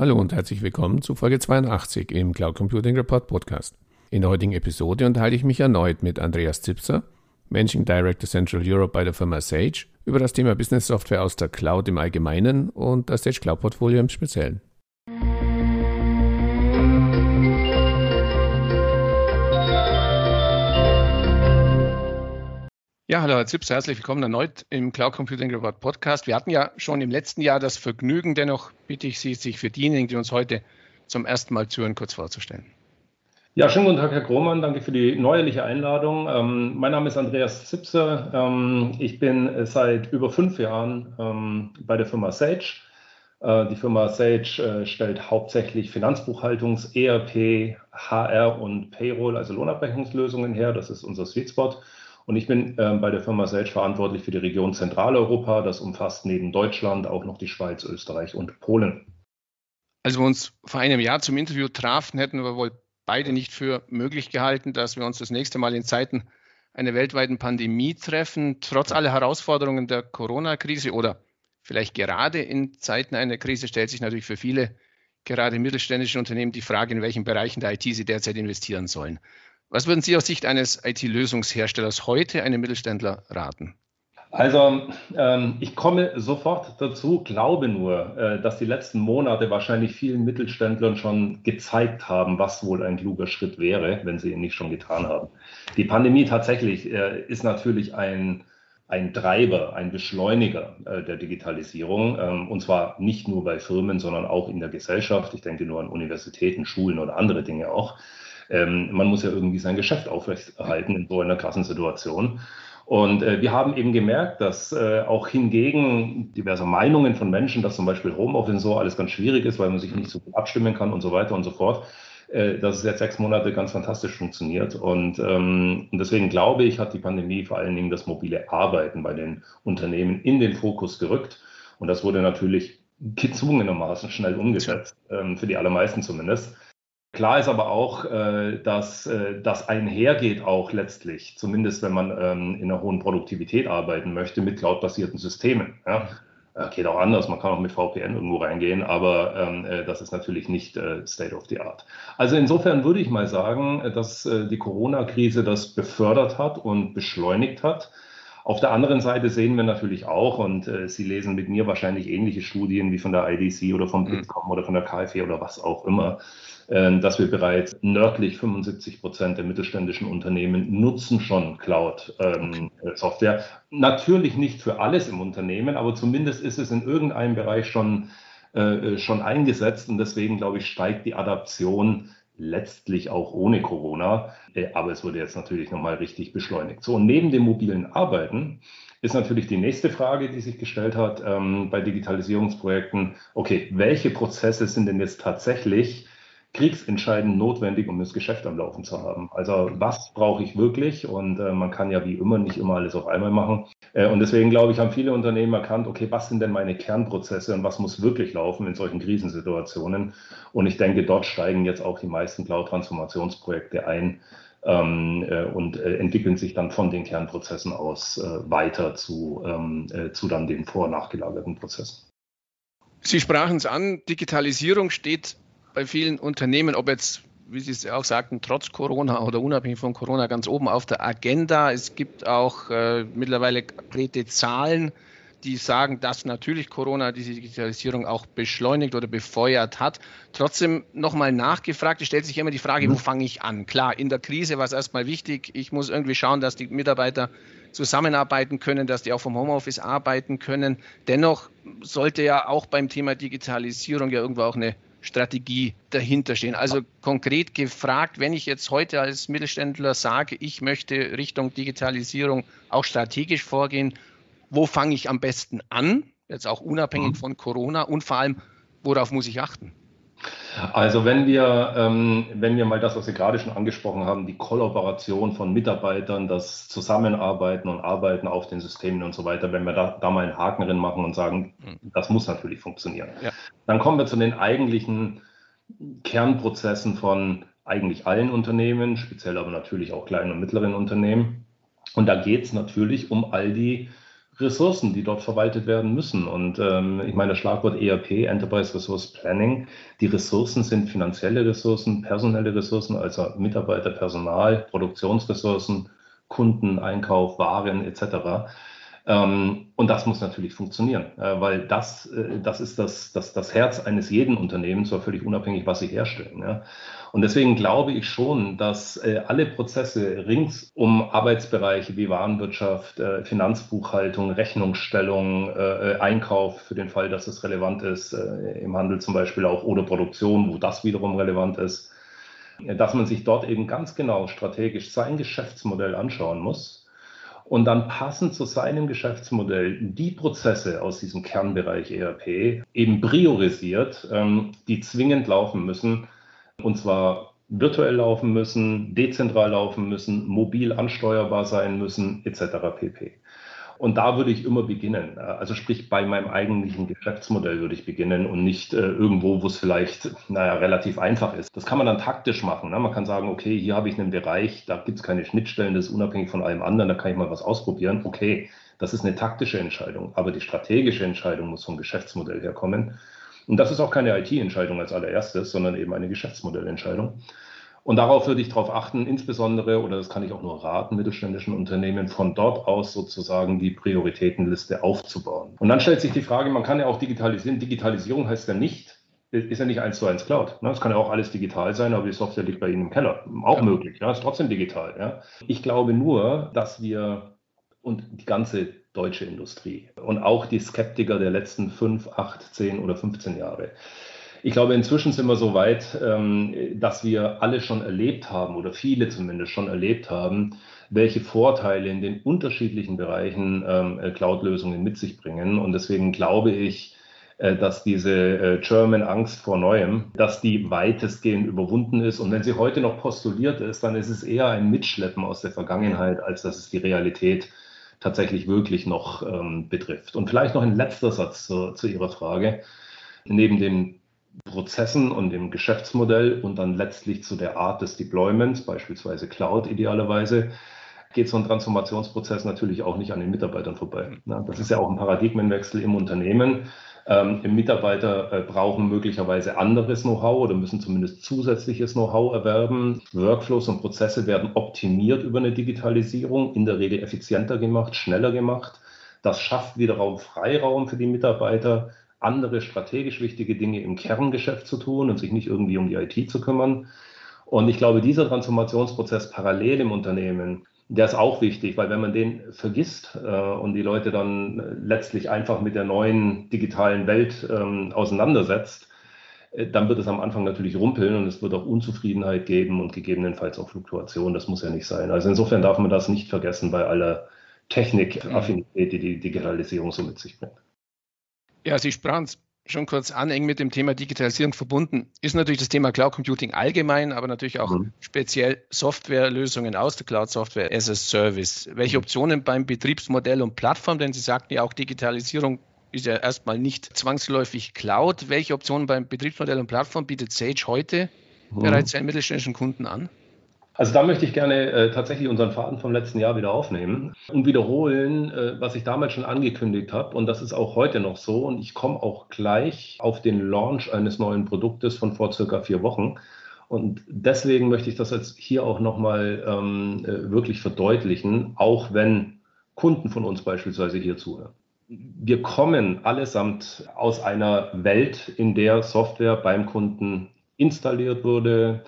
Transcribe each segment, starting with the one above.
Hallo und herzlich willkommen zu Folge 82 im Cloud Computing Report Podcast. In der heutigen Episode unterhalte ich mich erneut mit Andreas Zipser, Managing Director Central Europe bei der Firma Sage, über das Thema Business Software aus der Cloud im Allgemeinen und das Sage Cloud Portfolio im Speziellen. Ja, hallo Herr Zips, herzlich willkommen erneut im Cloud Computing Report Podcast. Wir hatten ja schon im letzten Jahr das Vergnügen, dennoch bitte ich Sie, sich für diejenigen, die uns heute zum ersten Mal zuhören, kurz vorzustellen. Ja, schönen guten Tag, Herr Grohmann. Danke für die neuerliche Einladung. Ähm, mein Name ist Andreas Zipse. Ähm, ich bin seit über fünf Jahren ähm, bei der Firma Sage. Äh, die Firma Sage äh, stellt hauptsächlich Finanzbuchhaltungs-, ERP, HR und Payroll, also Lohnabrechnungslösungen her. Das ist unser Sweet Spot. Und ich bin äh, bei der Firma selbst verantwortlich für die Region Zentraleuropa. Das umfasst neben Deutschland auch noch die Schweiz, Österreich und Polen. Als wir uns vor einem Jahr zum Interview trafen, hätten wir wohl beide nicht für möglich gehalten, dass wir uns das nächste Mal in Zeiten einer weltweiten Pandemie treffen, trotz aller Herausforderungen der Corona-Krise oder vielleicht gerade in Zeiten einer Krise stellt sich natürlich für viele, gerade mittelständische Unternehmen, die Frage, in welchen Bereichen der IT sie derzeit investieren sollen. Was würden Sie aus Sicht eines IT-Lösungsherstellers heute einem Mittelständler raten? Also ähm, ich komme sofort dazu, glaube nur, äh, dass die letzten Monate wahrscheinlich vielen Mittelständlern schon gezeigt haben, was wohl ein kluger Schritt wäre, wenn sie ihn nicht schon getan haben. Die Pandemie tatsächlich äh, ist natürlich ein, ein Treiber, ein Beschleuniger äh, der Digitalisierung, ähm, und zwar nicht nur bei Firmen, sondern auch in der Gesellschaft. Ich denke nur an Universitäten, Schulen oder andere Dinge auch ähm, man muss ja irgendwie sein Geschäft aufrechterhalten in so einer krassen Situation. Und äh, wir haben eben gemerkt, dass äh, auch hingegen diverse Meinungen von Menschen, dass zum Beispiel Homeoffice und so alles ganz schwierig ist, weil man sich nicht so gut abstimmen kann und so weiter und so fort, äh, dass es jetzt sechs Monate ganz fantastisch funktioniert. Und, ähm, und deswegen glaube ich, hat die Pandemie vor allen Dingen das mobile Arbeiten bei den Unternehmen in den Fokus gerückt. Und das wurde natürlich gezwungenermaßen schnell umgesetzt, ähm, für die allermeisten zumindest. Klar ist aber auch, äh, dass äh, das einhergeht auch letztlich, zumindest wenn man ähm, in einer hohen Produktivität arbeiten möchte, mit cloud-basierten Systemen. Äh, geht auch anders, man kann auch mit VPN irgendwo reingehen, aber ähm, das ist natürlich nicht State of the Art. Also insofern würde ich mal sagen, dass die Corona-Krise das befördert hat und beschleunigt hat. Auf der anderen Seite sehen wir natürlich auch, und äh, Sie lesen mit mir wahrscheinlich ähnliche Studien wie von der IDC oder vom mhm. Bitkom oder von der KfW oder was auch immer, ähm, dass wir bereits nördlich 75 Prozent der mittelständischen Unternehmen nutzen schon Cloud-Software. Ähm, Natürlich nicht für alles im Unternehmen, aber zumindest ist es in irgendeinem Bereich schon, äh, schon eingesetzt und deswegen, glaube ich, steigt die Adaption letztlich auch ohne Corona. Äh, aber es wurde jetzt natürlich nochmal richtig beschleunigt. So, und neben dem mobilen Arbeiten ist natürlich die nächste Frage, die sich gestellt hat ähm, bei Digitalisierungsprojekten. Okay, welche Prozesse sind denn jetzt tatsächlich kriegsentscheidend notwendig, um das Geschäft am Laufen zu haben. Also was brauche ich wirklich? Und äh, man kann ja wie immer nicht immer alles auf einmal machen. Äh, und deswegen glaube ich, haben viele Unternehmen erkannt, okay, was sind denn meine Kernprozesse und was muss wirklich laufen in solchen Krisensituationen? Und ich denke, dort steigen jetzt auch die meisten Cloud-Transformationsprojekte ein. Ähm, äh, und äh, entwickeln sich dann von den Kernprozessen aus äh, weiter zu, ähm, äh, zu dann den vor- und nachgelagerten Prozessen. Sie sprachen es an, Digitalisierung steht bei vielen Unternehmen, ob jetzt, wie Sie es auch sagten, trotz Corona oder unabhängig von Corona ganz oben auf der Agenda. Es gibt auch äh, mittlerweile konkrete Zahlen, die sagen, dass natürlich Corona diese Digitalisierung auch beschleunigt oder befeuert hat. Trotzdem nochmal nachgefragt, es stellt sich immer die Frage, wo mhm. fange ich an? Klar, in der Krise war es erstmal wichtig, ich muss irgendwie schauen, dass die Mitarbeiter zusammenarbeiten können, dass die auch vom Homeoffice arbeiten können. Dennoch sollte ja auch beim Thema Digitalisierung ja irgendwo auch eine Strategie dahinter stehen. Also konkret gefragt, wenn ich jetzt heute als Mittelständler sage, ich möchte Richtung Digitalisierung auch strategisch vorgehen, wo fange ich am besten an? Jetzt auch unabhängig mhm. von Corona und vor allem, worauf muss ich achten? Also wenn wir, ähm, wenn wir mal das, was Sie gerade schon angesprochen haben, die Kollaboration von Mitarbeitern, das Zusammenarbeiten und Arbeiten auf den Systemen und so weiter, wenn wir da, da mal einen Haken drin machen und sagen, mhm. das muss natürlich funktionieren. Ja. Dann kommen wir zu den eigentlichen Kernprozessen von eigentlich allen Unternehmen, speziell aber natürlich auch kleinen und mittleren Unternehmen. Und da geht es natürlich um all die Ressourcen, die dort verwaltet werden müssen. Und ähm, ich meine, das Schlagwort ERP, Enterprise Resource Planning, die Ressourcen sind finanzielle Ressourcen, personelle Ressourcen, also Mitarbeiter, Personal, Produktionsressourcen, Kunden, Einkauf, Waren etc. Ähm, und das muss natürlich funktionieren, äh, weil das, äh, das ist das, das, das Herz eines jeden Unternehmens, zwar völlig unabhängig, was sie herstellen. Und deswegen glaube ich schon, dass äh, alle Prozesse rings um Arbeitsbereiche wie Warenwirtschaft, Finanzbuchhaltung, Rechnungsstellung, Einkauf für den Fall, dass es relevant ist, im Handel zum Beispiel auch oder Produktion, wo das wiederum relevant ist, dass man sich dort eben ganz genau strategisch sein Geschäftsmodell anschauen muss und dann passend zu seinem Geschäftsmodell die Prozesse aus diesem Kernbereich ERP eben priorisiert, ähm, die zwingend laufen müssen, und zwar virtuell laufen müssen, dezentral laufen müssen, mobil ansteuerbar sein müssen, etc. pp. Und da würde ich immer beginnen. Also sprich, bei meinem eigentlichen Geschäftsmodell würde ich beginnen und nicht äh, irgendwo, wo es vielleicht, naja, relativ einfach ist. Das kann man dann taktisch machen. Ne? Man kann sagen, okay, hier habe ich einen Bereich, da gibt es keine Schnittstellen, das ist unabhängig von allem anderen, da kann ich mal was ausprobieren. Okay, das ist eine taktische Entscheidung. Aber die strategische Entscheidung muss vom Geschäftsmodell herkommen. Und das ist auch keine IT-Entscheidung als allererstes, sondern eben eine Geschäftsmodellentscheidung. Und darauf würde ich darauf achten, insbesondere, oder das kann ich auch nur raten, mittelständischen Unternehmen von dort aus sozusagen die Prioritätenliste aufzubauen. Und dann stellt sich die Frage, man kann ja auch digitalisieren. Digitalisierung heißt ja nicht, ist ja nicht eins zu eins Cloud. Es ne? kann ja auch alles digital sein, aber die Software liegt bei Ihnen im Keller. Auch ja. möglich, ja, ist trotzdem digital. Ja. Ich glaube nur, dass wir und die ganze deutsche Industrie und auch die Skeptiker der letzten fünf, acht, zehn oder 15 Jahre, ich glaube, inzwischen sind wir so weit, ähm, dass wir alle schon erlebt haben oder viele zumindest schon erlebt haben, welche Vorteile in den unterschiedlichen Bereichen ähm, äh, Cloud-Lösungen mit sich bringen. Und deswegen glaube ich, äh, dass diese äh, German Angst vor Neuem, dass die weitestgehend überwunden ist. Und wenn sie heute noch postuliert ist, dann ist es eher ein Mitschleppen aus der Vergangenheit, als dass es die Realität tatsächlich wirklich noch ähm, betrifft. Und vielleicht noch ein letzter Satz zu, zu Ihrer Frage. Neben dem Prozessen und dem Geschäftsmodell und dann letztlich zu der Art des Deployments, beispielsweise Cloud idealerweise, geht so ein Transformationsprozess natürlich auch nicht an den Mitarbeitern vorbei. Das ist ja auch ein Paradigmenwechsel im Unternehmen. Ähm, Mitarbeiter äh, brauchen möglicherweise anderes Know-how oder müssen zumindest zusätzliches Know-how erwerben. Workflows und Prozesse werden optimiert über eine Digitalisierung, in der Regel effizienter gemacht, schneller gemacht. Das schafft wiederum Freiraum für die Mitarbeiter, andere strategisch wichtige Dinge im Kerngeschäft zu tun und sich nicht irgendwie um die IT zu kümmern. Und ich glaube, dieser Transformationsprozess parallel im Unternehmen, der ist auch wichtig, weil wenn man den vergisst äh, und die Leute dann letztlich einfach mit der neuen digitalen Welt ähm, auseinandersetzt, äh, dann wird es am Anfang natürlich rumpeln und es wird auch Unzufriedenheit geben und gegebenenfalls auch Fluktuation. Das muss ja nicht sein. Also insofern darf man das nicht vergessen bei aller Technikaffinität, die die Digitalisierung so mit sich bringt. Ja, Sie sprachen es schon kurz an, eng mit dem Thema Digitalisierung verbunden, ist natürlich das Thema Cloud Computing allgemein, aber natürlich auch mhm. speziell Softwarelösungen aus der Cloud Software as a Service. Welche mhm. Optionen beim Betriebsmodell und Plattform, denn Sie sagten ja auch Digitalisierung ist ja erstmal nicht zwangsläufig Cloud. Welche Optionen beim Betriebsmodell und Plattform bietet Sage heute mhm. bereits seinen mittelständischen Kunden an? Also da möchte ich gerne äh, tatsächlich unseren Faden vom letzten Jahr wieder aufnehmen und wiederholen, äh, was ich damals schon angekündigt habe. Und das ist auch heute noch so. Und ich komme auch gleich auf den Launch eines neuen Produktes von vor circa vier Wochen. Und deswegen möchte ich das jetzt hier auch nochmal ähm, äh, wirklich verdeutlichen, auch wenn Kunden von uns beispielsweise hier zuhören. Wir kommen allesamt aus einer Welt, in der Software beim Kunden installiert wurde,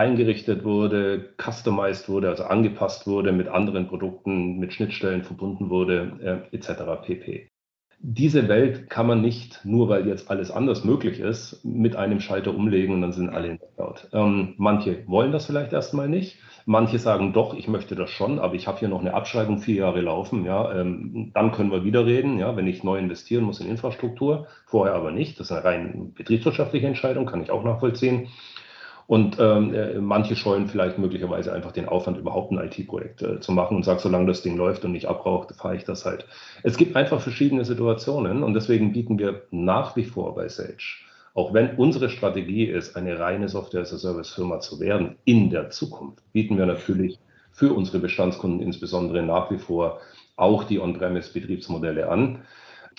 eingerichtet wurde, customized wurde, also angepasst wurde, mit anderen Produkten, mit Schnittstellen verbunden wurde, äh, etc. pp. Diese Welt kann man nicht, nur weil jetzt alles anders möglich ist, mit einem Schalter umlegen und dann sind alle in der Cloud. Ähm, manche wollen das vielleicht erstmal nicht. Manche sagen doch, ich möchte das schon, aber ich habe hier noch eine Abschreibung vier Jahre laufen. Ja, ähm, dann können wir wieder reden, ja, wenn ich neu investieren muss in Infrastruktur, vorher aber nicht. Das ist eine rein betriebswirtschaftliche Entscheidung, kann ich auch nachvollziehen. Und ähm, äh, manche scheuen vielleicht möglicherweise einfach den Aufwand, überhaupt ein IT-Projekt äh, zu machen und sagen, solange das Ding läuft und nicht abbraucht, fahre ich das halt. Es gibt einfach verschiedene Situationen und deswegen bieten wir nach wie vor bei Sage, auch wenn unsere Strategie ist, eine reine Software-as-a-Service-Firma zu werden in der Zukunft, bieten wir natürlich für unsere Bestandskunden insbesondere nach wie vor auch die On-Premise-Betriebsmodelle an.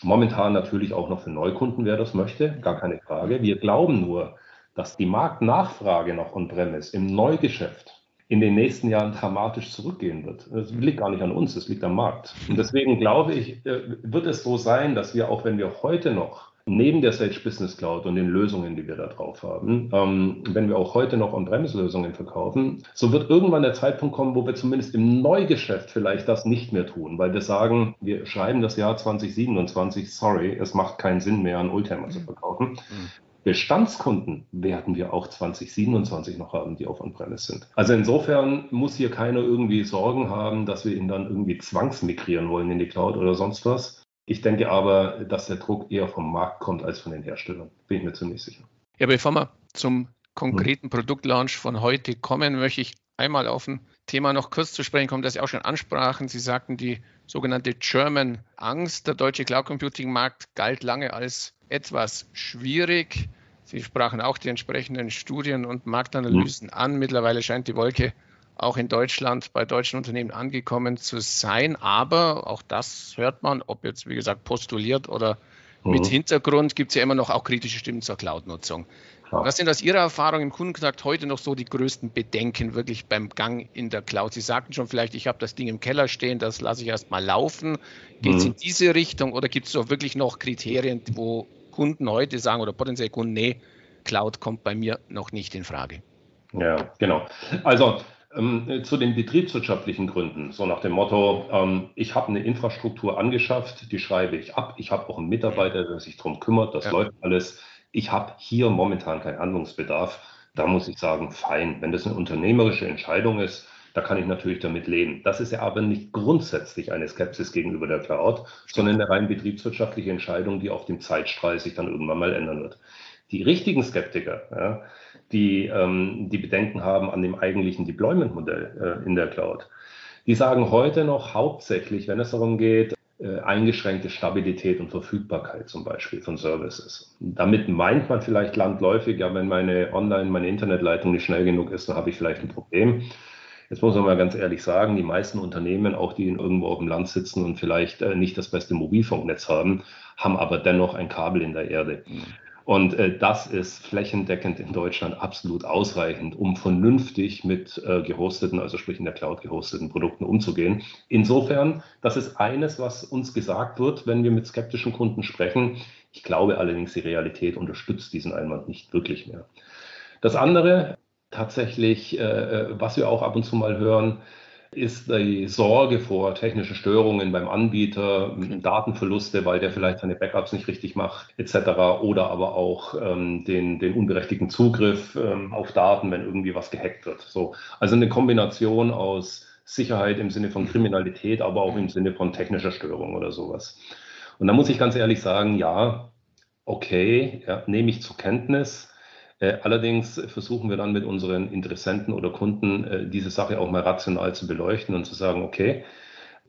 Momentan natürlich auch noch für Neukunden, wer das möchte, gar keine Frage. Wir glauben nur, dass die Marktnachfrage nach On-Premise im Neugeschäft in den nächsten Jahren dramatisch zurückgehen wird. Das liegt gar nicht an uns, das liegt am Markt. Und deswegen glaube ich, äh, wird es so sein, dass wir, auch wenn wir heute noch neben der Sage Business Cloud und den Lösungen, die wir da drauf haben, ähm, wenn wir auch heute noch On-Premise-Lösungen verkaufen, so wird irgendwann der Zeitpunkt kommen, wo wir zumindest im Neugeschäft vielleicht das nicht mehr tun, weil wir sagen, wir schreiben das Jahr 2027, sorry, es macht keinen Sinn mehr, an Oldtimer zu verkaufen. Mhm. Bestandskunden werden wir auch 2027 noch haben, die auf On-Premise sind. Also insofern muss hier keiner irgendwie Sorgen haben, dass wir ihn dann irgendwie zwangsmigrieren wollen in die Cloud oder sonst was. Ich denke aber, dass der Druck eher vom Markt kommt als von den Herstellern. Bin ich mir ziemlich sicher. Ja, bevor wir zum konkreten hm. Produktlaunch von heute kommen, möchte ich einmal auf ein Thema noch kurz zu sprechen kommen, das Sie auch schon ansprachen. Sie sagten, die sogenannte German Angst. Der deutsche Cloud Computing Markt galt lange als etwas schwierig. Sie sprachen auch die entsprechenden Studien und Marktanalysen mhm. an. Mittlerweile scheint die Wolke auch in Deutschland bei deutschen Unternehmen angekommen zu sein. Aber auch das hört man, ob jetzt, wie gesagt, postuliert oder mhm. mit Hintergrund, gibt es ja immer noch auch kritische Stimmen zur Cloud-Nutzung. Was sind aus Ihrer Erfahrung im Kundenkontakt heute noch so die größten Bedenken wirklich beim Gang in der Cloud? Sie sagten schon vielleicht, ich habe das Ding im Keller stehen, das lasse ich erst mal laufen. Geht es mhm. in diese Richtung oder gibt es so wirklich noch Kriterien, wo Kunden heute sagen oder potenziell Kunden, nee, Cloud kommt bei mir noch nicht in Frage. Ja, genau. Also ähm, zu den betriebswirtschaftlichen Gründen, so nach dem Motto, ähm, ich habe eine Infrastruktur angeschafft, die schreibe ich ab, ich habe auch einen Mitarbeiter, der sich darum kümmert, das ja. läuft alles. Ich habe hier momentan keinen Handlungsbedarf. Da muss ich sagen, fein. Wenn das eine unternehmerische Entscheidung ist, da kann ich natürlich damit leben. Das ist ja aber nicht grundsätzlich eine Skepsis gegenüber der Cloud, sondern eine rein betriebswirtschaftliche Entscheidung, die auf dem Zeitstrahl sich dann irgendwann mal ändern wird. Die richtigen Skeptiker, ja, die ähm, die Bedenken haben an dem eigentlichen Deployment-Modell äh, in der Cloud, die sagen heute noch hauptsächlich, wenn es darum geht, äh, eingeschränkte Stabilität und Verfügbarkeit zum Beispiel von Services. Damit meint man vielleicht landläufig, ja, wenn meine Online, meine Internetleitung nicht schnell genug ist, dann habe ich vielleicht ein Problem. Jetzt muss man mal ganz ehrlich sagen, die meisten Unternehmen, auch die irgendwo auf dem Land sitzen und vielleicht äh, nicht das beste Mobilfunknetz haben, haben aber dennoch ein Kabel in der Erde. Mhm. Und äh, das ist flächendeckend in Deutschland absolut ausreichend, um vernünftig mit äh, gehosteten, also sprich in der Cloud gehosteten Produkten umzugehen. Insofern, das ist eines, was uns gesagt wird, wenn wir mit skeptischen Kunden sprechen. Ich glaube allerdings, die Realität unterstützt diesen Einwand nicht wirklich mehr. Das andere, tatsächlich, äh, äh, was wir auch ab und zu mal hören, ist die Sorge vor technischen Störungen beim Anbieter, Datenverluste, weil der vielleicht seine Backups nicht richtig macht, etc. Oder aber auch ähm, den, den unberechtigten Zugriff ähm, auf Daten, wenn irgendwie was gehackt wird. So, also eine Kombination aus Sicherheit im Sinne von Kriminalität, aber auch im Sinne von technischer Störung oder sowas. Und da muss ich ganz ehrlich sagen, ja, okay, ja, nehme ich zur Kenntnis. Äh, allerdings versuchen wir dann mit unseren Interessenten oder Kunden äh, diese Sache auch mal rational zu beleuchten und zu sagen, okay,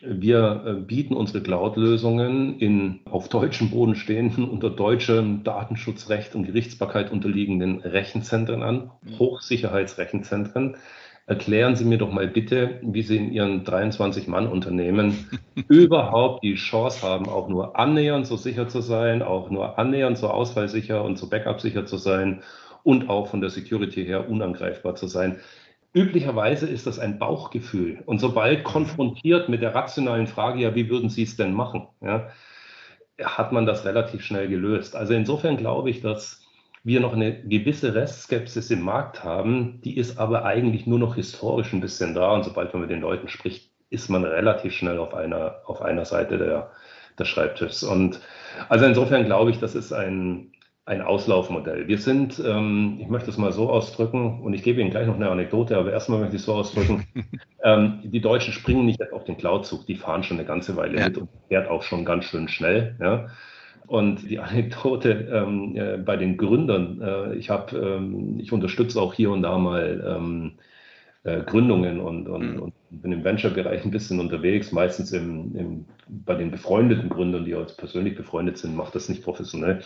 wir äh, bieten unsere Cloud-Lösungen in auf deutschem Boden stehenden, unter deutschem Datenschutzrecht und Gerichtsbarkeit unterliegenden Rechenzentren an, mhm. Hochsicherheitsrechenzentren. Erklären Sie mir doch mal bitte, wie Sie in Ihren 23-Mann-Unternehmen überhaupt die Chance haben, auch nur annähernd so sicher zu sein, auch nur annähernd so ausfallsicher und so backup-sicher zu sein und auch von der Security her unangreifbar zu sein. Üblicherweise ist das ein Bauchgefühl. Und sobald konfrontiert mit der rationalen Frage, ja, wie würden Sie es denn machen, ja, hat man das relativ schnell gelöst. Also insofern glaube ich, dass wir noch eine gewisse Restskepsis im Markt haben, die ist aber eigentlich nur noch historisch ein bisschen da. Und sobald man mit den Leuten spricht, ist man relativ schnell auf einer, auf einer Seite der, des Schreibtischs. Und also insofern glaube ich, das ist ein, ein Auslaufmodell. Wir sind, ähm, ich möchte es mal so ausdrücken, und ich gebe Ihnen gleich noch eine Anekdote, aber erstmal möchte ich es so ausdrücken. ähm, die Deutschen springen nicht auf den Cloud-Zug, die fahren schon eine ganze Weile ja. mit und fährt auch schon ganz schön schnell. Ja. Und die Anekdote ähm, äh, bei den Gründern, äh, ich habe, ähm, ich unterstütze auch hier und da mal ähm, äh, Gründungen und, und, mhm. und, bin im Venture-Bereich ein bisschen unterwegs, meistens im, im, bei den befreundeten Gründern, die auch persönlich befreundet sind, macht das nicht professionell.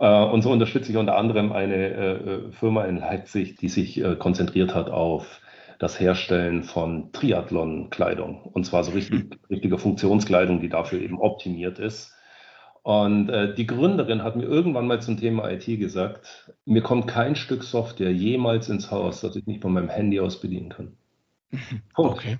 Äh, und so unterstütze ich unter anderem eine äh, Firma in Leipzig, die sich äh, konzentriert hat auf das Herstellen von Triathlon-Kleidung. Und zwar so richtig, mhm. richtige Funktionskleidung, die dafür eben optimiert ist. Und äh, die Gründerin hat mir irgendwann mal zum Thema IT gesagt, mir kommt kein Stück Software jemals ins Haus, das ich nicht von meinem Handy aus bedienen kann. Punkt. Okay.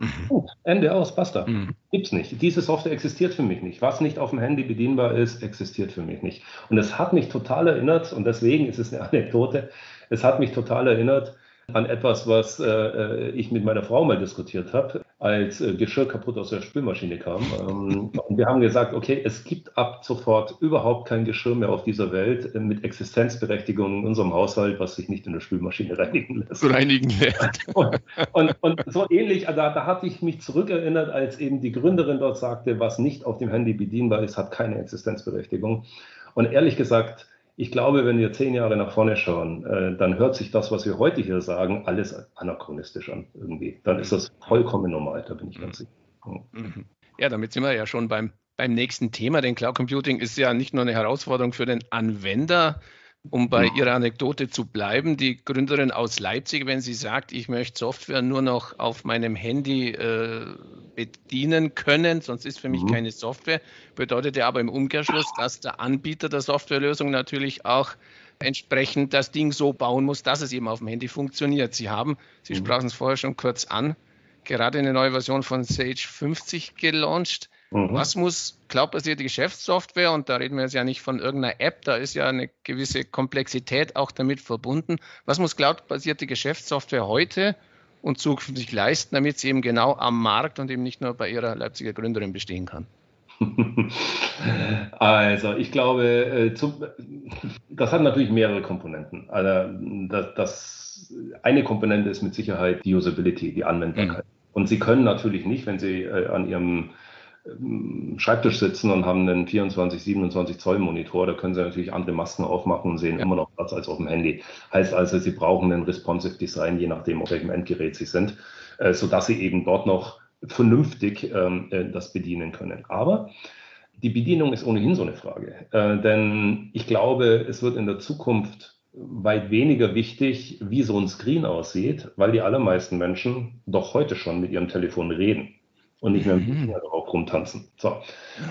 Mhm. Punkt. Ende aus, basta. Mhm. Gibt's nicht. Diese Software existiert für mich nicht. Was nicht auf dem Handy bedienbar ist, existiert für mich nicht. Und es hat mich total erinnert, und deswegen ist es eine Anekdote, es hat mich total erinnert an etwas, was äh, äh, ich mit meiner Frau mal diskutiert habe, als äh, Geschirr kaputt aus der Spülmaschine kam. Ähm, und wir haben gesagt, okay, es gibt ab sofort überhaupt kein Geschirr mehr auf dieser Welt äh, mit Existenzberechtigung in unserem Haushalt, was sich nicht in der Spülmaschine reinigen lässt. Reinigen lässt. und, und, und, so ähnlich, da, da hatte ich mich zurückerinnert, als eben die Gründerin dort sagte, was nicht auf dem Handy bedienbar ist, hat keine Existenzberechtigung. Und ehrlich gesagt, ich glaube, wenn wir zehn Jahre nach vorne schauen, äh, dann hört sich das, was wir heute hier sagen, alles anachronistisch an irgendwie. Dann ist das vollkommen normal, da bin ich ganz sicher. Mhm. Ja, damit sind wir ja schon beim, beim nächsten Thema, denn Cloud Computing ist ja nicht nur eine Herausforderung für den Anwender, um bei Ihrer Anekdote zu bleiben, die Gründerin aus Leipzig, wenn sie sagt, ich möchte Software nur noch auf meinem Handy äh, bedienen können, sonst ist für mich mhm. keine Software, bedeutet ja aber im Umkehrschluss, dass der Anbieter der Softwarelösung natürlich auch entsprechend das Ding so bauen muss, dass es eben auf dem Handy funktioniert. Sie haben, Sie mhm. sprachen es vorher schon kurz an, gerade eine neue Version von Sage 50 gelauncht. Mhm. Was muss cloudbasierte Geschäftssoftware, und da reden wir jetzt ja nicht von irgendeiner App, da ist ja eine gewisse Komplexität auch damit verbunden. Was muss cloudbasierte Geschäftssoftware heute und zukünftig leisten, damit sie eben genau am Markt und eben nicht nur bei ihrer Leipziger Gründerin bestehen kann? Also, ich glaube, äh, das hat natürlich mehrere Komponenten. Also, das, das, eine Komponente ist mit Sicherheit die Usability, die Anwendbarkeit. Mhm. Und Sie können natürlich nicht, wenn Sie äh, an Ihrem Schreibtisch sitzen und haben einen 24, 27 Zoll Monitor, da können Sie natürlich andere Masken aufmachen und sehen ja. immer noch Platz als auf dem Handy. Heißt also, Sie brauchen ein responsive Design, je nachdem, auf welchem Endgerät Sie sind, äh, sodass Sie eben dort noch vernünftig ähm, äh, das bedienen können. Aber die Bedienung ist ohnehin so eine Frage, äh, denn ich glaube, es wird in der Zukunft weit weniger wichtig, wie so ein Screen aussieht, weil die allermeisten Menschen doch heute schon mit ihrem Telefon reden und nicht mehr mit dem. Finger drauf rumtanzen. So.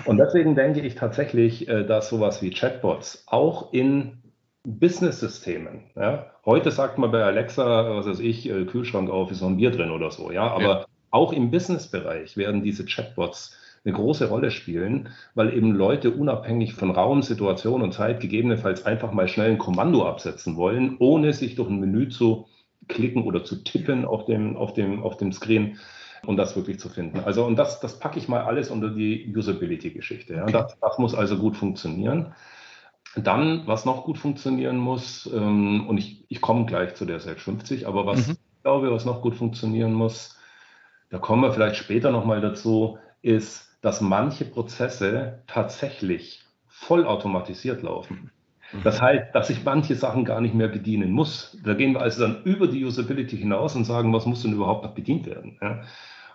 Und deswegen denke ich tatsächlich, äh, dass sowas wie Chatbots auch in Business-Systemen, ja, heute sagt man bei Alexa, was weiß ich, äh, Kühlschrank auf, ist noch ein Bier drin oder so, ja, aber ja. auch im Business-Bereich werden diese Chatbots eine große Rolle spielen, weil eben Leute unabhängig von Raum, Situation und Zeit gegebenenfalls einfach mal schnell ein Kommando absetzen wollen, ohne sich durch ein Menü zu klicken oder zu tippen auf dem, auf dem, auf dem Screen um das wirklich zu finden. Also, und das, das packe ich mal alles unter die Usability-Geschichte. Ja. Okay. Das, das, muss also gut funktionieren. Dann, was noch gut funktionieren muss, ähm, und ich, ich komme gleich zu der 650, aber was mhm. ich glaube, was noch gut funktionieren muss, da kommen wir vielleicht später nochmal dazu, ist, dass manche Prozesse tatsächlich vollautomatisiert laufen. Mhm. Das heißt, dass ich manche Sachen gar nicht mehr bedienen muss. Da gehen wir also dann über die Usability hinaus und sagen, was muss denn überhaupt noch bedient werden? Ja?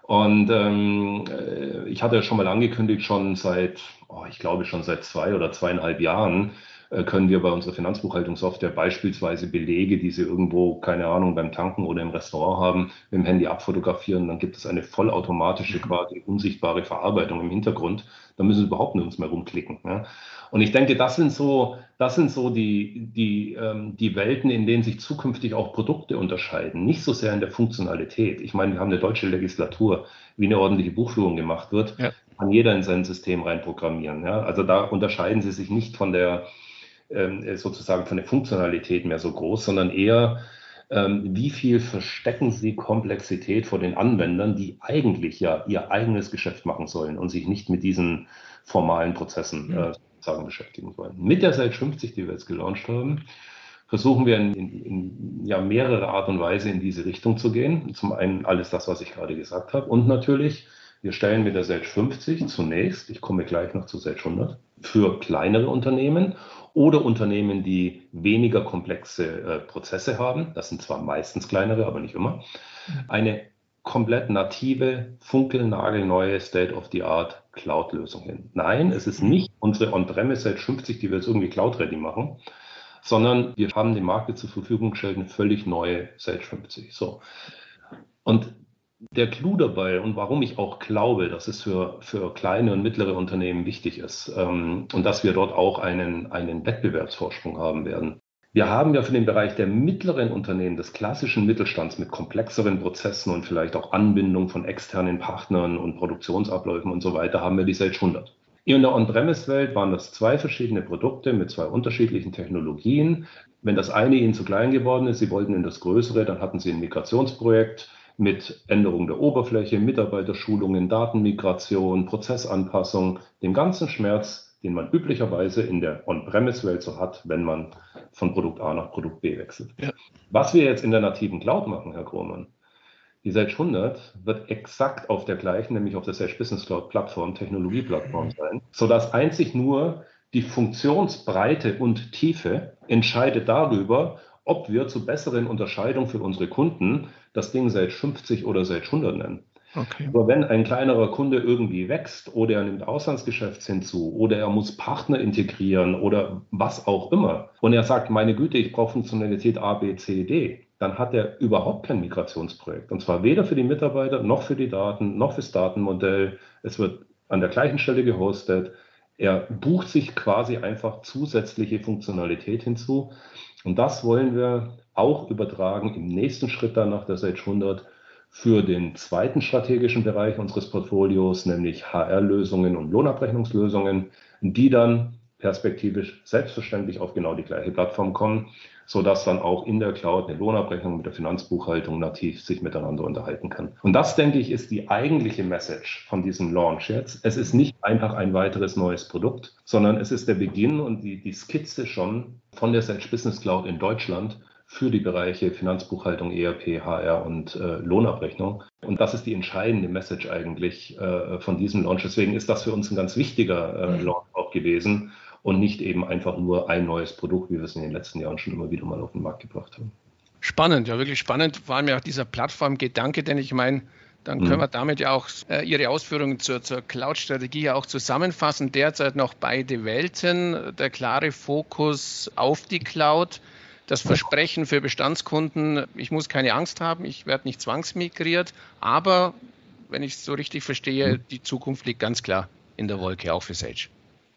Und ähm, äh, ich hatte ja schon mal angekündigt, schon seit, oh, ich glaube schon seit zwei oder zweieinhalb Jahren können wir bei unserer Finanzbuchhaltungssoftware beispielsweise Belege, die Sie irgendwo, keine Ahnung, beim Tanken oder im Restaurant haben, mit dem Handy abfotografieren. Dann gibt es eine vollautomatische, mhm. quasi unsichtbare Verarbeitung im Hintergrund. Da müssen Sie überhaupt nirgends mehr rumklicken. Ja? Und ich denke, das sind so, das sind so die, die, ähm, die Welten, in denen sich zukünftig auch Produkte unterscheiden. Nicht so sehr in der Funktionalität. Ich meine, wir haben eine deutsche Legislatur, wie eine ordentliche Buchführung gemacht wird, ja. kann jeder in sein System reinprogrammieren. Ja? Also da unterscheiden sie sich nicht von der, ähm, sozusagen von der Funktionalität mehr so groß, sondern eher, ähm, wie viel verstecken sie Komplexität vor den Anwendern, die eigentlich ja ihr eigenes Geschäft machen sollen und sich nicht mit diesen formalen Prozessen äh, sozusagen beschäftigen wollen. Mit der Sage 50, die wir jetzt gelauncht haben, versuchen wir in, in, in, ja, mehrere Art und Weise in diese Richtung zu gehen. Zum einen alles das, was ich gerade gesagt habe. Und natürlich, wir stellen mit der Sage 50 zunächst, ich komme gleich noch zu Sage 100, für kleinere Unternehmen oder Unternehmen, die weniger komplexe äh, Prozesse haben. Das sind zwar meistens kleinere, aber nicht immer. Eine komplett native, funkelnagelneue State-of-the-Art Cloud-Lösung hin. Nein, es ist nicht unsere On-Premise Sage 50, die wir jetzt irgendwie Cloud-ready machen, sondern wir haben dem Markt zur Verfügung gestellt eine völlig neue Sage 50. So. Und der Clou dabei und warum ich auch glaube, dass es für, für kleine und mittlere Unternehmen wichtig ist ähm, und dass wir dort auch einen, einen Wettbewerbsvorsprung haben werden. Wir haben ja für den Bereich der mittleren Unternehmen, des klassischen Mittelstands mit komplexeren Prozessen und vielleicht auch Anbindung von externen Partnern und Produktionsabläufen und so weiter, haben wir die Sage 100. In der On-Premise-Welt waren das zwei verschiedene Produkte mit zwei unterschiedlichen Technologien. Wenn das eine ihnen zu klein geworden ist, sie wollten in das größere, dann hatten sie ein Migrationsprojekt mit Änderung der Oberfläche, Mitarbeiterschulungen, Datenmigration, Prozessanpassung, dem ganzen Schmerz, den man üblicherweise in der On-Premise-Welt so hat, wenn man von Produkt A nach Produkt B wechselt. Ja. Was wir jetzt in der nativen Cloud machen, Herr Krohmann, die Sage 100 wird exakt auf der gleichen, nämlich auf der Sage Business Cloud Plattform, Technologieplattform sein, sodass einzig nur die Funktionsbreite und Tiefe entscheidet darüber, ob wir zur besseren Unterscheidung für unsere Kunden das Ding Sage 50 oder Sage 100 nennen. Okay. Aber wenn ein kleinerer Kunde irgendwie wächst oder er nimmt Auslandsgeschäfts hinzu oder er muss Partner integrieren oder was auch immer und er sagt, meine Güte, ich brauche Funktionalität A, B, C, D, dann hat er überhaupt kein Migrationsprojekt. Und zwar weder für die Mitarbeiter noch für die Daten noch fürs Datenmodell. Es wird an der gleichen Stelle gehostet. Er bucht sich quasi einfach zusätzliche Funktionalität hinzu. Und das wollen wir auch übertragen im nächsten Schritt dann nach der Sage 100 für den zweiten strategischen Bereich unseres Portfolios, nämlich HR-Lösungen und Lohnabrechnungslösungen, die dann perspektivisch selbstverständlich auf genau die gleiche Plattform kommen, sodass dann auch in der Cloud eine Lohnabrechnung mit der Finanzbuchhaltung nativ sich miteinander unterhalten kann. Und das, denke ich, ist die eigentliche Message von diesem Launch jetzt. Es ist nicht einfach ein weiteres neues Produkt, sondern es ist der Beginn und die, die Skizze schon von der Sage Business Cloud in Deutschland für die Bereiche Finanzbuchhaltung, ERP, HR und äh, Lohnabrechnung. Und das ist die entscheidende Message eigentlich äh, von diesem Launch. Deswegen ist das für uns ein ganz wichtiger äh, mhm. Launch auch gewesen und nicht eben einfach nur ein neues Produkt, wie wir es in den letzten Jahren schon immer wieder mal auf den Markt gebracht haben. Spannend, ja, wirklich spannend. Vor allem ja auch dieser Plattformgedanke, denn ich meine, dann können mhm. wir damit ja auch äh, Ihre Ausführungen zur, zur Cloud-Strategie ja auch zusammenfassen. Derzeit noch beide Welten, der klare Fokus auf die Cloud das Versprechen für Bestandskunden, ich muss keine Angst haben, ich werde nicht zwangsmigriert, aber wenn ich es so richtig verstehe, die Zukunft liegt ganz klar in der Wolke, auch für Sage.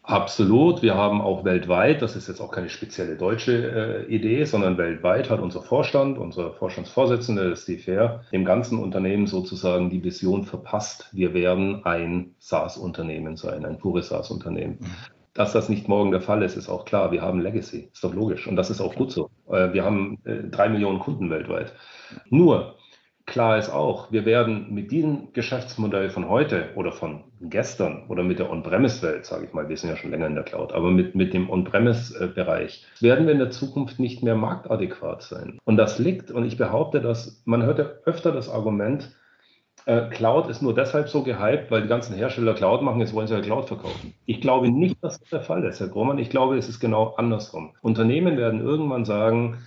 Absolut. Wir haben auch weltweit, das ist jetzt auch keine spezielle deutsche äh, Idee, sondern weltweit hat unser Vorstand, unser Vorstandsvorsitzende, Steve Fair, dem ganzen Unternehmen sozusagen die Vision verpasst. Wir werden ein SaaS-Unternehmen sein, ein pures SaaS-Unternehmen. Mhm. Dass das nicht morgen der Fall ist, ist auch klar. Wir haben Legacy, ist doch logisch. Und das ist auch gut so. Äh, wir haben äh, drei Millionen Kunden weltweit. Nur, klar ist auch, wir werden mit diesem Geschäftsmodell von heute oder von gestern oder mit der On-Premise-Welt, sage ich mal, wir sind ja schon länger in der Cloud, aber mit, mit dem On-Premise-Bereich werden wir in der Zukunft nicht mehr marktadäquat sein. Und das liegt, und ich behaupte, dass man hört ja öfter das Argument, äh, Cloud ist nur deshalb so gehypt, weil die ganzen Hersteller Cloud machen, jetzt wollen sie ja Cloud verkaufen. Ich glaube nicht, dass das der Fall ist, Herr Grummann. Ich glaube, es ist genau andersrum. Unternehmen werden irgendwann sagen,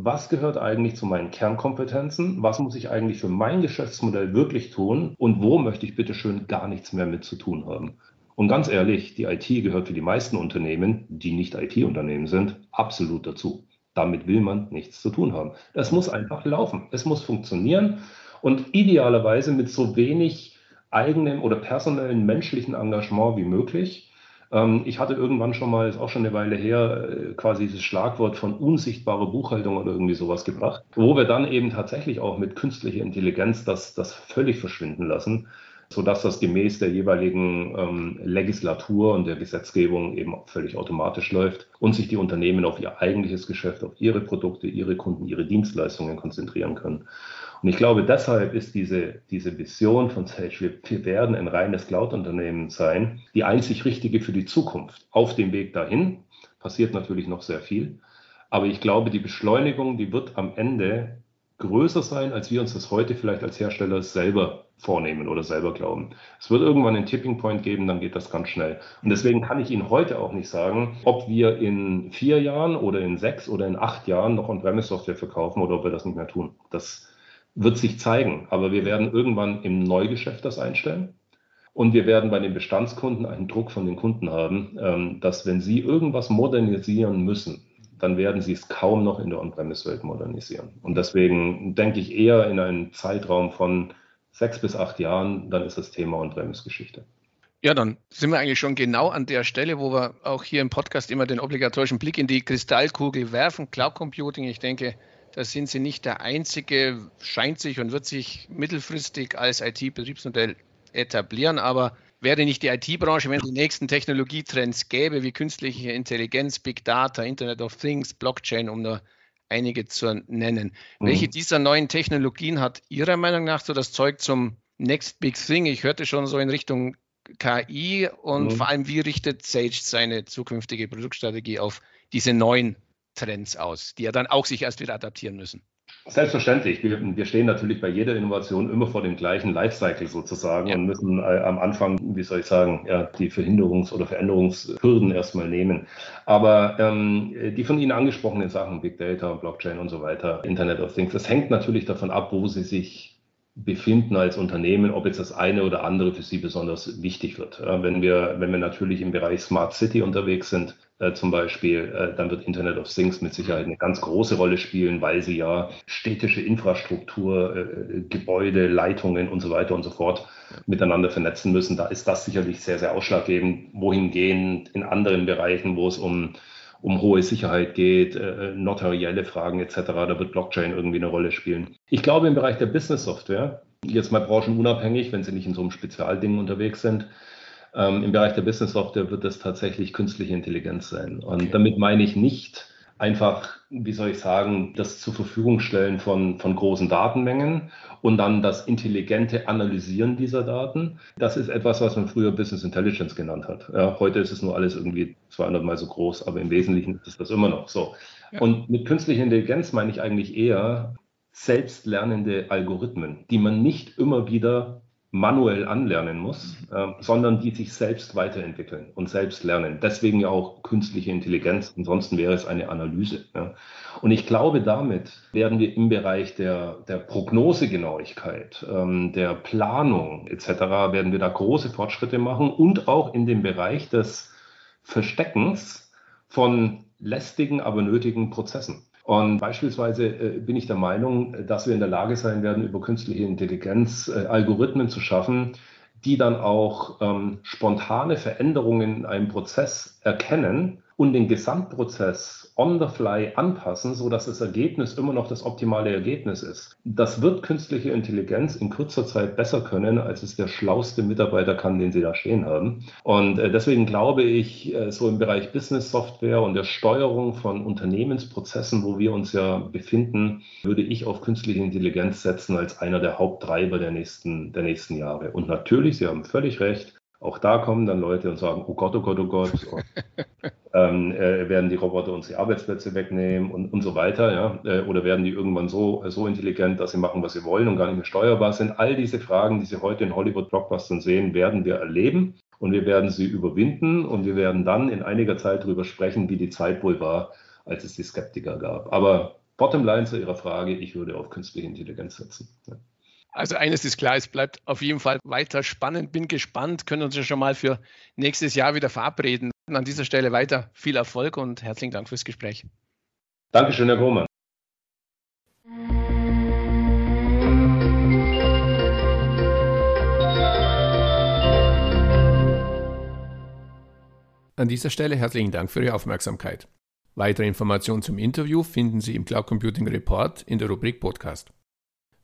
was gehört eigentlich zu meinen Kernkompetenzen? Was muss ich eigentlich für mein Geschäftsmodell wirklich tun? Und wo möchte ich bitte schön gar nichts mehr mit zu tun haben? Und ganz ehrlich, die IT gehört für die meisten Unternehmen, die nicht IT-Unternehmen sind, absolut dazu. Damit will man nichts zu tun haben. Das muss einfach laufen. Es muss funktionieren und idealerweise mit so wenig eigenem oder personellen menschlichen Engagement wie möglich. Ähm, ich hatte irgendwann schon mal, ist auch schon eine Weile her, äh, quasi dieses Schlagwort von unsichtbare Buchhaltung oder irgendwie sowas gebracht, wo wir dann eben tatsächlich auch mit künstlicher Intelligenz das, das völlig verschwinden lassen, sodass das gemäß der jeweiligen ähm, Legislatur und der Gesetzgebung eben völlig automatisch läuft und sich die Unternehmen auf ihr eigentliches Geschäft, auf ihre Produkte, ihre Kunden, ihre Dienstleistungen konzentrieren können. Und ich glaube, deshalb ist diese, diese Vision von Sage, wir, wir werden ein reines Cloud-Unternehmen sein, die einzig richtige für die Zukunft. Auf dem Weg dahin passiert natürlich noch sehr viel. Aber ich glaube, die Beschleunigung, die wird am Ende größer sein, als wir uns das heute vielleicht als Hersteller selber vornehmen oder selber glauben. Es wird irgendwann einen Tipping Point geben, dann geht das ganz schnell. Und deswegen kann ich Ihnen heute auch nicht sagen, ob wir in vier Jahren oder in sechs oder in acht Jahren noch On-Premise-Software verkaufen oder ob wir das nicht mehr tun. Das wird sich zeigen. Aber wir werden irgendwann im Neugeschäft das einstellen. Und wir werden bei den Bestandskunden einen Druck von den Kunden haben, ähm, dass wenn sie irgendwas modernisieren müssen, dann werden sie es kaum noch in der On-Premise-Welt modernisieren. Und deswegen denke ich eher in einen Zeitraum von sechs bis acht Jahren, dann ist das Thema On-Premise-Geschichte. Ja, dann sind wir eigentlich schon genau an der Stelle, wo wir auch hier im Podcast immer den obligatorischen Blick in die Kristallkugel werfen. Cloud Computing, ich denke, da sind Sie nicht der Einzige, scheint sich und wird sich mittelfristig als IT-Betriebsmodell etablieren. Aber wäre nicht die IT-Branche, wenn es die nächsten Technologietrends gäbe, wie künstliche Intelligenz, Big Data, Internet of Things, Blockchain, um nur einige zu nennen. Mhm. Welche dieser neuen Technologien hat Ihrer Meinung nach so das Zeug zum Next Big Thing? Ich hörte schon so in Richtung KI und mhm. vor allem, wie richtet Sage seine zukünftige Produktstrategie auf diese neuen Trends aus, die ja dann auch sich erst wieder adaptieren müssen? Selbstverständlich. Wir, wir, stehen natürlich bei jeder Innovation immer vor dem gleichen Lifecycle sozusagen ja. und müssen äh, am Anfang, wie soll ich sagen, ja, die Verhinderungs- oder Veränderungshürden erstmal nehmen. Aber ähm, die von Ihnen angesprochenen Sachen, Big Data, Blockchain und so weiter, Internet of Things, das hängt natürlich davon ab, wo Sie sich befinden als Unternehmen, ob jetzt das eine oder andere für Sie besonders wichtig wird. Wenn wir, wenn wir natürlich im Bereich Smart City unterwegs sind, äh, zum Beispiel, äh, dann wird Internet of Things mit Sicherheit eine ganz große Rolle spielen, weil sie ja städtische Infrastruktur, äh, Gebäude, Leitungen und so weiter und so fort miteinander vernetzen müssen. Da ist das sicherlich sehr, sehr ausschlaggebend. Wohingehend in anderen Bereichen, wo es um um hohe Sicherheit geht, äh, notarielle Fragen etc. Da wird Blockchain irgendwie eine Rolle spielen. Ich glaube im Bereich der Business Software, jetzt mal branchenunabhängig, wenn Sie nicht in so einem Spezialding unterwegs sind, ähm, im Bereich der Business Software wird es tatsächlich künstliche Intelligenz sein. Und okay. damit meine ich nicht einfach, wie soll ich sagen, das zur Verfügung stellen von, von großen Datenmengen und dann das intelligente Analysieren dieser Daten. Das ist etwas, was man früher Business Intelligence genannt hat. Ja, heute ist es nur alles irgendwie 200 mal so groß, aber im Wesentlichen ist es das immer noch so. Ja. Und mit künstlicher Intelligenz meine ich eigentlich eher selbstlernende Algorithmen, die man nicht immer wieder manuell anlernen muss, äh, sondern die sich selbst weiterentwickeln und selbst lernen. Deswegen ja auch künstliche Intelligenz. Ansonsten wäre es eine Analyse. Ja. Und ich glaube, damit werden wir im Bereich der, der Prognosegenauigkeit, ähm, der Planung etc., werden wir da große Fortschritte machen und auch in dem Bereich des Versteckens von lästigen, aber nötigen Prozessen. Und beispielsweise äh, bin ich der Meinung, dass wir in der Lage sein werden, über künstliche Intelligenz äh, Algorithmen zu schaffen, die dann auch ähm, spontane Veränderungen in einem Prozess erkennen und den Gesamtprozess on the fly anpassen, so dass das Ergebnis immer noch das optimale Ergebnis ist. Das wird künstliche Intelligenz in kurzer Zeit besser können, als es der schlauste Mitarbeiter kann, den Sie da stehen haben. Und äh, deswegen glaube ich, äh, so im Bereich Business Software und der Steuerung von Unternehmensprozessen, wo wir uns ja befinden, würde ich auf künstliche Intelligenz setzen als einer der Haupttreiber der nächsten, der nächsten Jahre. Und natürlich, Sie haben völlig recht, auch da kommen dann Leute und sagen, oh Gott, oh Gott, oh Gott, und, ähm, äh, werden die Roboter uns die Arbeitsplätze wegnehmen und, und so weiter, ja? Äh, oder werden die irgendwann so, so intelligent, dass sie machen, was sie wollen und gar nicht mehr steuerbar sind? All diese Fragen, die Sie heute in Hollywood-Blockbustern sehen, werden wir erleben und wir werden sie überwinden und wir werden dann in einiger Zeit darüber sprechen, wie die Zeit wohl war, als es die Skeptiker gab. Aber bottom line zu Ihrer Frage, ich würde auf künstliche Intelligenz setzen. Ja. Also eines ist klar, es bleibt auf jeden Fall weiter spannend. Bin gespannt, können uns ja schon mal für nächstes Jahr wieder verabreden. Und an dieser Stelle weiter viel Erfolg und herzlichen Dank fürs Gespräch. Dankeschön, Herr Grohmann. An dieser Stelle herzlichen Dank für Ihre Aufmerksamkeit. Weitere Informationen zum Interview finden Sie im Cloud Computing Report in der Rubrik Podcast.